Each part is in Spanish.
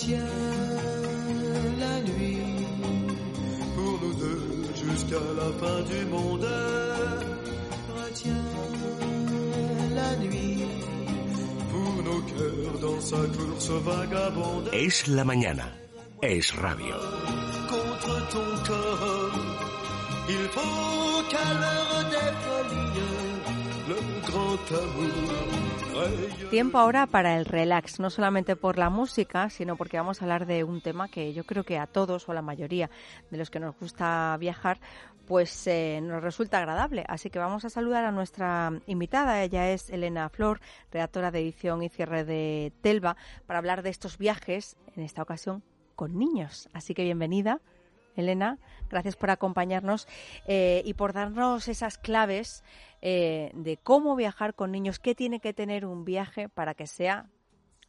Retiens la nuit pour nous deux jusqu'à la fin du monde. Retiens la nuit pour nos cœurs dans sa course vagabonde. Es la mañana. Es radio. Contre ton corps, il faut qu'à l'heure des folies, Tiempo ahora para el relax, no solamente por la música, sino porque vamos a hablar de un tema que yo creo que a todos o a la mayoría de los que nos gusta viajar, pues eh, nos resulta agradable. Así que vamos a saludar a nuestra invitada. Ella es Elena Flor, redactora de edición y cierre de Telva, para hablar de estos viajes, en esta ocasión con niños. Así que bienvenida. Elena, gracias por acompañarnos eh, y por darnos esas claves eh, de cómo viajar con niños, qué tiene que tener un viaje para que sea,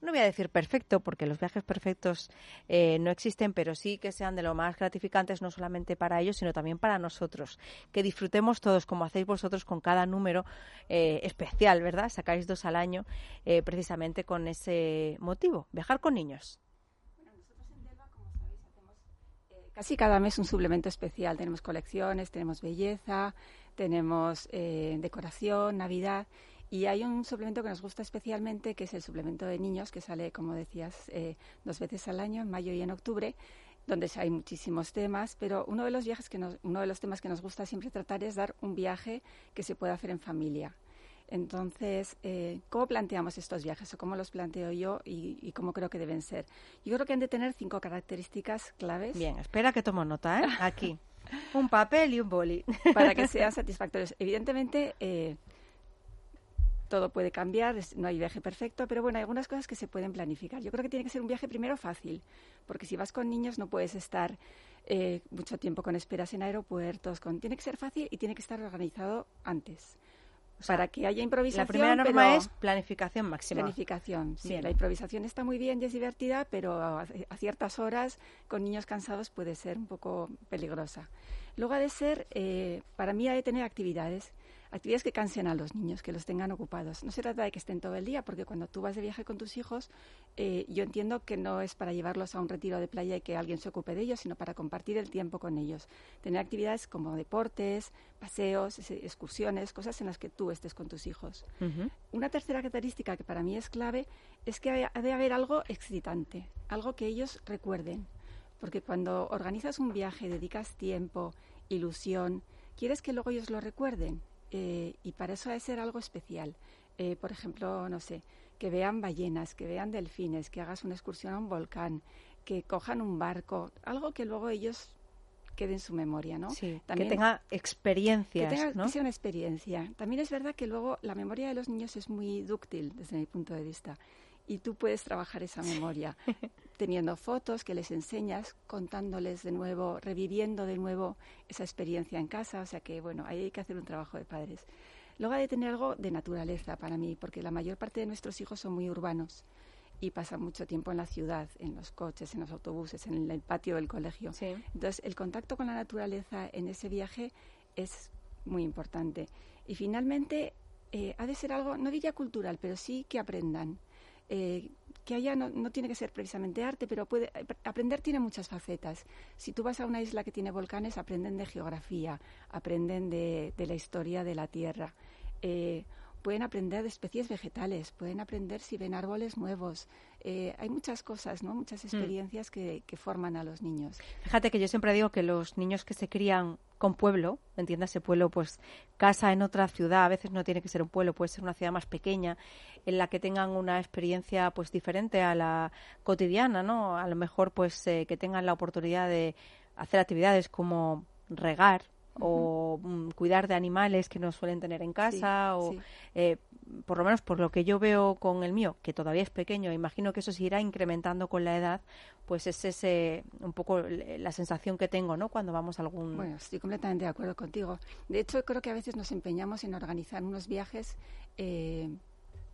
no voy a decir perfecto, porque los viajes perfectos eh, no existen, pero sí que sean de lo más gratificantes, no solamente para ellos, sino también para nosotros. Que disfrutemos todos, como hacéis vosotros con cada número eh, especial, ¿verdad? Sacáis dos al año eh, precisamente con ese motivo, viajar con niños. Casi cada mes un suplemento especial. Tenemos colecciones, tenemos belleza, tenemos eh, decoración, Navidad. Y hay un suplemento que nos gusta especialmente, que es el suplemento de niños, que sale, como decías, eh, dos veces al año, en mayo y en octubre, donde hay muchísimos temas. Pero uno de los viajes que nos, uno de los temas que nos gusta siempre tratar es dar un viaje que se pueda hacer en familia. Entonces, eh, ¿cómo planteamos estos viajes o cómo los planteo yo y, y, cómo creo que deben ser? Yo creo que han de tener cinco características claves. Bien, espera que tomo nota, ¿eh? Aquí. un papel y un boli. para que sean satisfactorios. Evidentemente, eh, todo puede cambiar, no hay viaje perfecto, pero bueno, hay algunas cosas que se pueden planificar. Yo creo que tiene que ser un viaje primero fácil, porque si vas con niños no puedes estar eh, mucho tiempo con esperas en aeropuertos. Con... Tiene que ser fácil y tiene que estar organizado antes. O sea, para que haya improvisación. La primera norma es planificación máxima. Planificación, sí. La improvisación está muy bien y es divertida, pero a, a, ciertas horas con niños cansados puede ser un poco peligrosa. Luego ha de ser, eh, para mí ha de tener actividades actividades que cansen a los niños, que los tengan ocupados. No se trata de que estén todo el día, porque cuando tú vas de viaje con tus hijos, eh, yo entiendo que no es para llevarlos a un retiro de playa y que alguien se ocupe de ellos, sino para compartir el tiempo con ellos. Tener actividades como deportes, paseos, excursiones, cosas en las que tú estés con tus hijos. Uh -huh. Una tercera característica que para mí es clave es que ha de haber algo excitante, algo que ellos recuerden. Porque cuando organizas un viaje, dedicas tiempo, ilusión, quieres que luego ellos lo recuerden eh, y para eso ha de ser algo especial. Eh, por ejemplo, no sé, que vean ballenas, que vean delfines, que hagas una excursión a un volcán, que cojan un barco, algo que luego ellos quede en su memoria, ¿no? Sí, También, que tenga experiencias, que, tenga, ¿no? que sea una experiencia. También es verdad que luego la memoria de los niños es muy dúctil desde mi punto de vista y tú puedes trabajar esa memoria teniendo fotos que les enseñas, contándoles de nuevo, reviviendo de nuevo esa experiencia en casa, o sea que bueno, ahí hay que hacer un trabajo de padres. Luego hay de tener algo de naturaleza para mí, porque la mayor parte de nuestros hijos son muy urbanos y pasan mucho tiempo en la ciudad, en los coches, en los autobuses, en el patio del colegio. Sí. Entonces, el contacto con la naturaleza en ese viaje es muy importante. Y finalmente, eh, ha de ser algo, no diría cultural, pero sí que aprendan. Eh, que haya, no, tiene que ser precisamente arte, pero puede, aprender tiene muchas facetas. Si tú vas a una isla que tiene volcanes, aprenden de geografía, aprenden de, de la historia de la Tierra. Eh, pueden aprender de especies vegetales, pueden aprender si ven árboles nuevos. Eh, hay muchas cosas, ¿no? Muchas experiencias mm. que, que, forman a los niños. Fíjate que yo siempre digo que los niños que se crían con pueblo, entiéndase pueblo, pues casa en otra ciudad, a veces no tiene que ser un pueblo, puede ser una ciudad más pequeña, en la que tengan una experiencia pues diferente a la cotidiana, ¿no? A lo mejor pues eh, que tengan la oportunidad de hacer actividades como regar, o um, cuidar de animales que no suelen tener en casa sí, o sí. Eh, por lo menos por lo que yo veo con el mío que todavía es pequeño imagino que eso se irá incrementando con la edad pues es ese un poco la sensación que tengo no cuando vamos a algún bueno estoy completamente de acuerdo contigo de hecho creo que a veces nos empeñamos en organizar unos viajes eh,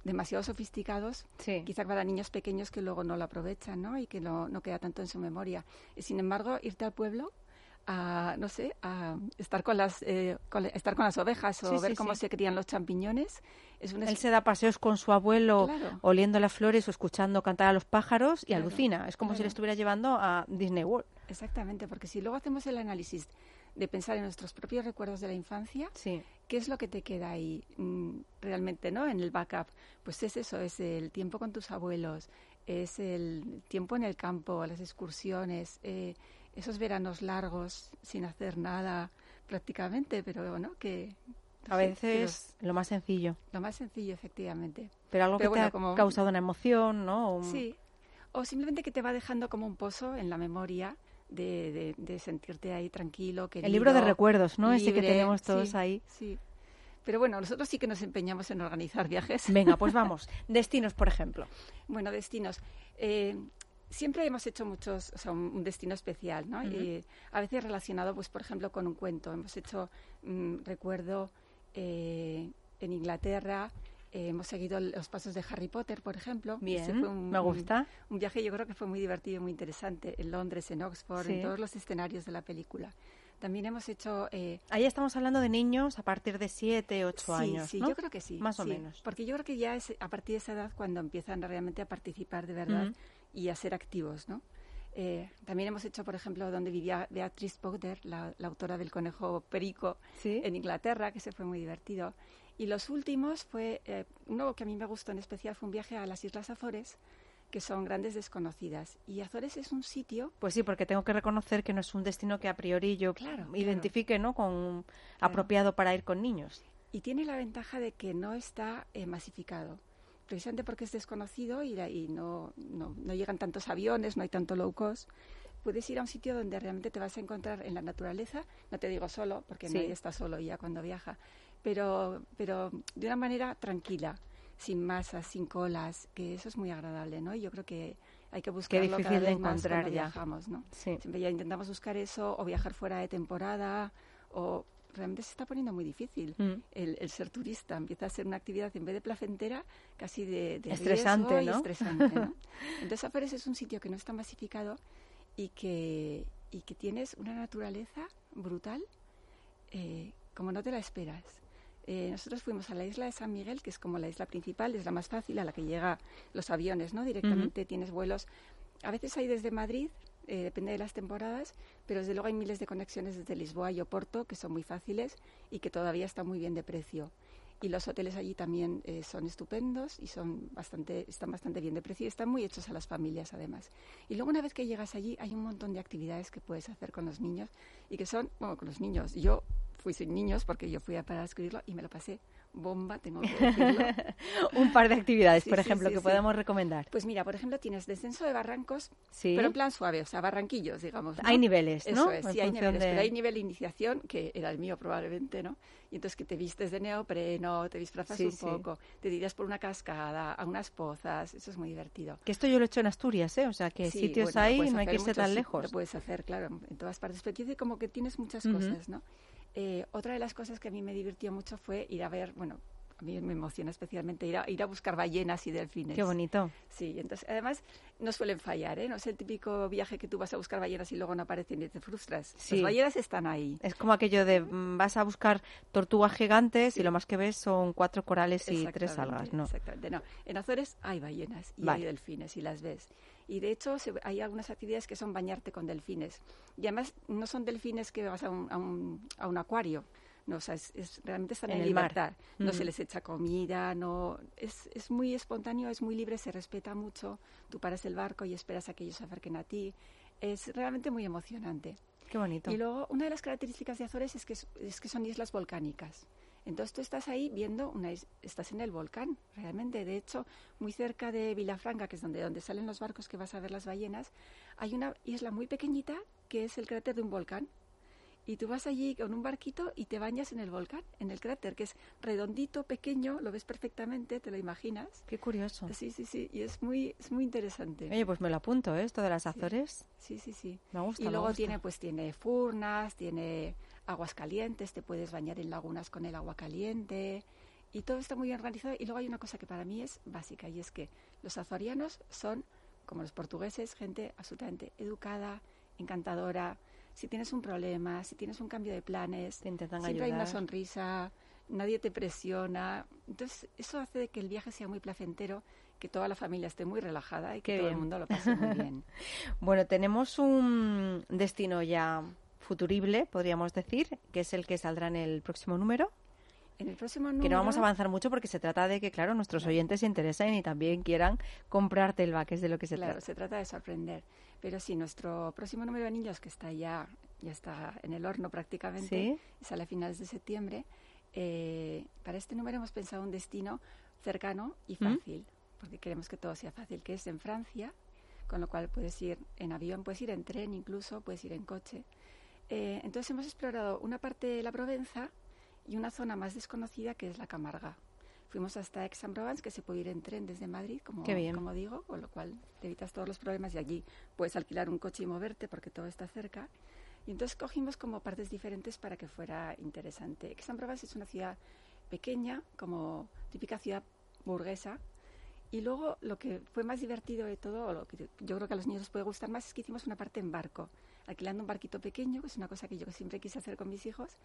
demasiado sofisticados, sí. quizá para niños pequeños que luego no lo aprovechan ¿no? y que no, no queda tanto en su memoria. Y sin embargo, irte al pueblo a, no sé, a estar con las, eh, estar con las ovejas o ver cómo se crían los champiñones. Es Él se da paseos con su abuelo oliendo las flores o escuchando cantar a los pájaros y alucina. Es como si le estuviera llevando a Disney World. Exactamente, porque si luego hacemos el análisis de pensar en nuestros propios recuerdos de la infancia, ¿qué es lo que te queda ahí mm, realmente, no? En el backup, pues es eso, es el tiempo con tus abuelos, es el tiempo en el campo, las excursiones, eh, esos veranos largos sin hacer nada prácticamente, pero bueno, que... A veces lo más sencillo. Lo más sencillo, efectivamente. Pero algo que te ha causado una emoción, ¿no? Sí. O simplemente que te va dejando como un pozo en la memoria de, de, sentirte ahí tranquilo. el libro de recuerdos, ¿no? Ese que tenemos todos ahí. Sí. Pero bueno, nosotros sí que nos empeñamos en organizar viajes. Venga, pues vamos. destinos, por ejemplo. Bueno, destinos. Eh, siempre hemos hecho muchos, o sea, un, destino especial, ¿no? y a veces relacionado, pues, por ejemplo, con un cuento. Hemos hecho, mm, recuerdo, eh, en Inglaterra, eh, hemos seguido los pasos de Harry Potter, por ejemplo. Bien, me gusta. Un, viaje yo creo que fue muy divertido y muy interesante en Londres, en Oxford, en todos los escenarios de la película. También hemos hecho... Eh, Ahí estamos hablando de niños a partir de 7, 8 años, Sí, yo creo que sí. Más o menos. Porque yo creo que ya es a partir de esa edad cuando empiezan realmente a participar de verdad y a ser activos, ¿no? Eh, también hemos hecho, por ejemplo, donde vivía Beatrice Potter, la, autora del Conejo Perico, en Inglaterra, que se fue muy divertido. Y los últimos fue, eh, uno que a mí me gustó en especial fue un viaje a las Islas Azores, que son grandes desconocidas. Y Azores es un sitio... Pues sí, porque tengo que reconocer que no es un destino que a priori yo identifique ¿no? con apropiado para ir con niños. Y tiene la ventaja de que no está eh, masificado precisamente porque es desconocido y, y no, no, no, llegan tantos aviones, no hay tanto low cost, puedes ir a un sitio donde realmente te vas a encontrar en la naturaleza, no te digo solo, porque nadie está solo ya cuando viaja, pero, pero de una manera tranquila, sin masas, sin colas, que eso es muy agradable, ¿no? Y yo creo que hay que buscarlo Qué difícil de encontrar ya. viajamos, ¿no? Siempre ya intentamos buscar eso o viajar fuera de temporada o realmente se está poniendo muy difícil mm. el, ser turista. Empieza a ser una actividad en vez de placentera, casi de, estresante, ¿no? estresante. Entonces, Afares es un sitio que no está masificado y que, y que tienes una naturaleza brutal eh, como no te la esperas. Eh, nosotros fuimos a la isla de San Miguel, que es como la isla principal, es la más fácil, a la que llega los aviones, ¿no? Directamente tienes vuelos. A veces hay desde Madrid, eh, depende de las temporadas, pero desde luego hay miles de conexiones desde Lisboa y Oporto que son muy fáciles y que todavía están muy bien de precio. Y los hoteles allí también eh, son estupendos y son bastante, están bastante bien de precio y están muy hechos a las familias además. Y luego una vez que llegas allí hay un montón de actividades que puedes hacer con los niños y que son, bueno, con los niños. Yo fui sin niños porque yo fui a para escribirlo y me lo pasé bomba, tengo que decirlo. un par de actividades, por ejemplo, que podemos recomendar. Pues mira, por ejemplo, tienes descenso de barrancos, pero en plan suave, o sea, barranquillos, digamos. Hay niveles, ¿no? Eso es, sí, hay niveles, pero hay nivel de iniciación, que era el mío probablemente, ¿no? Y entonces que te vistes de neopreno, te disfrazas un poco, te tiras por una cascada, a unas pozas, eso es muy divertido. Que esto yo lo he hecho en Asturias, ¿eh? O sea, que sitios hay, no hay que irse tan lejos. Lo puedes hacer, claro, en todas partes, pero dice como que tienes muchas cosas, ¿no? Eh, otra de las cosas que a mí me divirtió mucho fue ir a ver, bueno, a mí me emociona especialmente ir a, ir a buscar ballenas y delfines. Qué bonito. Sí, entonces además no suelen fallar, ¿eh? No es el típico viaje que tú vas a buscar ballenas y luego no aparecen y te frustras. Las ballenas están ahí. Es como aquello de mm, vas a buscar tortugas gigantes y lo más que ves son cuatro corales y tres algas, ¿no? Exactamente, no. En Azores hay ballenas y hay delfines y las ves. Y de hecho hay algunas actividades que son bañarte con delfines. Y además no son delfines que vas a un, a un, a un acuario no, o sea, es, realmente están en, libertad. No se les echa comida, no, es, es muy espontáneo, es muy libre, se respeta mucho. Tú paras el barco y esperas a que ellos se acerquen a ti. Es realmente muy emocionante. Qué bonito. Y luego, una de las características de Azores es que, es que son islas volcánicas. Entonces tú estás ahí viendo, una estás en el volcán, realmente. De hecho, muy cerca de Vilafranca, que es donde, donde salen los barcos que vas a ver las ballenas, hay una isla muy pequeñita que es el cráter de un volcán y tú vas allí con un barquito y te bañas en el volcán, en el cráter, que es redondito, pequeño, lo ves perfectamente, te lo imaginas. Qué curioso. Sí, sí, sí, y es muy, es muy interesante. Oye, pues me lo apunto, ¿eh? Esto de las Azores. Sí, sí, sí. Me gusta. Y luego tiene, pues tiene furnas, tiene aguas calientes, te puedes bañar en lagunas con el agua caliente y todo está muy organizado. Y luego hay una cosa que para mí es básica y es que los azorianos son, como los portugueses, gente absolutamente educada, encantadora, si tienes un problema, si tienes un cambio de planes, Te intentan siempre hay una sonrisa, nadie te presiona. Entonces, eso hace de que el viaje sea muy placentero, que toda la familia esté muy relajada y que Qué todo bien. el mundo lo pase muy bien. Bueno, tenemos un destino ya futurible, podríamos decir, que es el que saldrá en el próximo número. En el próximo número... Que no vamos a avanzar mucho porque se trata de que, claro, nuestros oyentes se interesen y también quieran comprar Telva, que es de lo que se claro, trata. se trata de sorprender. Pero sí, nuestro próximo número de niños, que está ya, ya está en el horno prácticamente, Sí. sale a finales de septiembre, eh, para este número hemos pensado un destino cercano y ¿Mm? fácil, porque queremos que todo sea fácil, que es en Francia, con lo cual puedes ir en avión, puedes ir en tren incluso, puedes ir en coche. Eh, entonces hemos explorado una parte de la Provenza y una zona más desconocida que es la Camarga. Fuimos hasta Aix-en-Provence, que se puede ir en tren desde Madrid, como, como digo, con lo cual te evitas todos los problemas y allí puedes alquilar un coche y moverte porque todo está cerca. Y entonces cogimos como partes diferentes para que fuera interesante. Aix-en-Provence es una ciudad pequeña, como típica ciudad burguesa. Y luego lo que fue más divertido de todo, o lo que yo creo que a los niños les puede gustar más, es que hicimos una parte en barco, alquilando un barquito pequeño, que es una cosa que yo siempre quise hacer con mis hijos,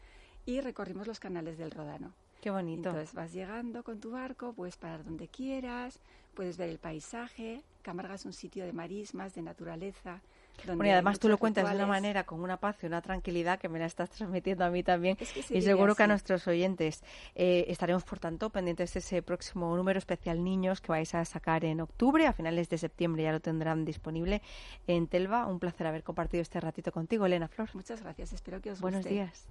y recorrimos los canales del Rodano. Qué bonito. Entonces vas llegando con tu barco, puedes parar donde quieras, puedes ver el paisaje. Camarga es un sitio de marismas, de naturaleza. Bueno, y además tú lo cuentas de una manera con una paz y una tranquilidad que me la estás transmitiendo a mí también. Es que y seguro que a nuestros oyentes eh, estaremos, por tanto, pendientes de ese próximo número especial Niños que vais a sacar en octubre. A finales de septiembre ya lo tendrán disponible en Telva. Un placer haber compartido este ratito contigo, Elena Flor. Muchas gracias, espero que os Buenos guste. días.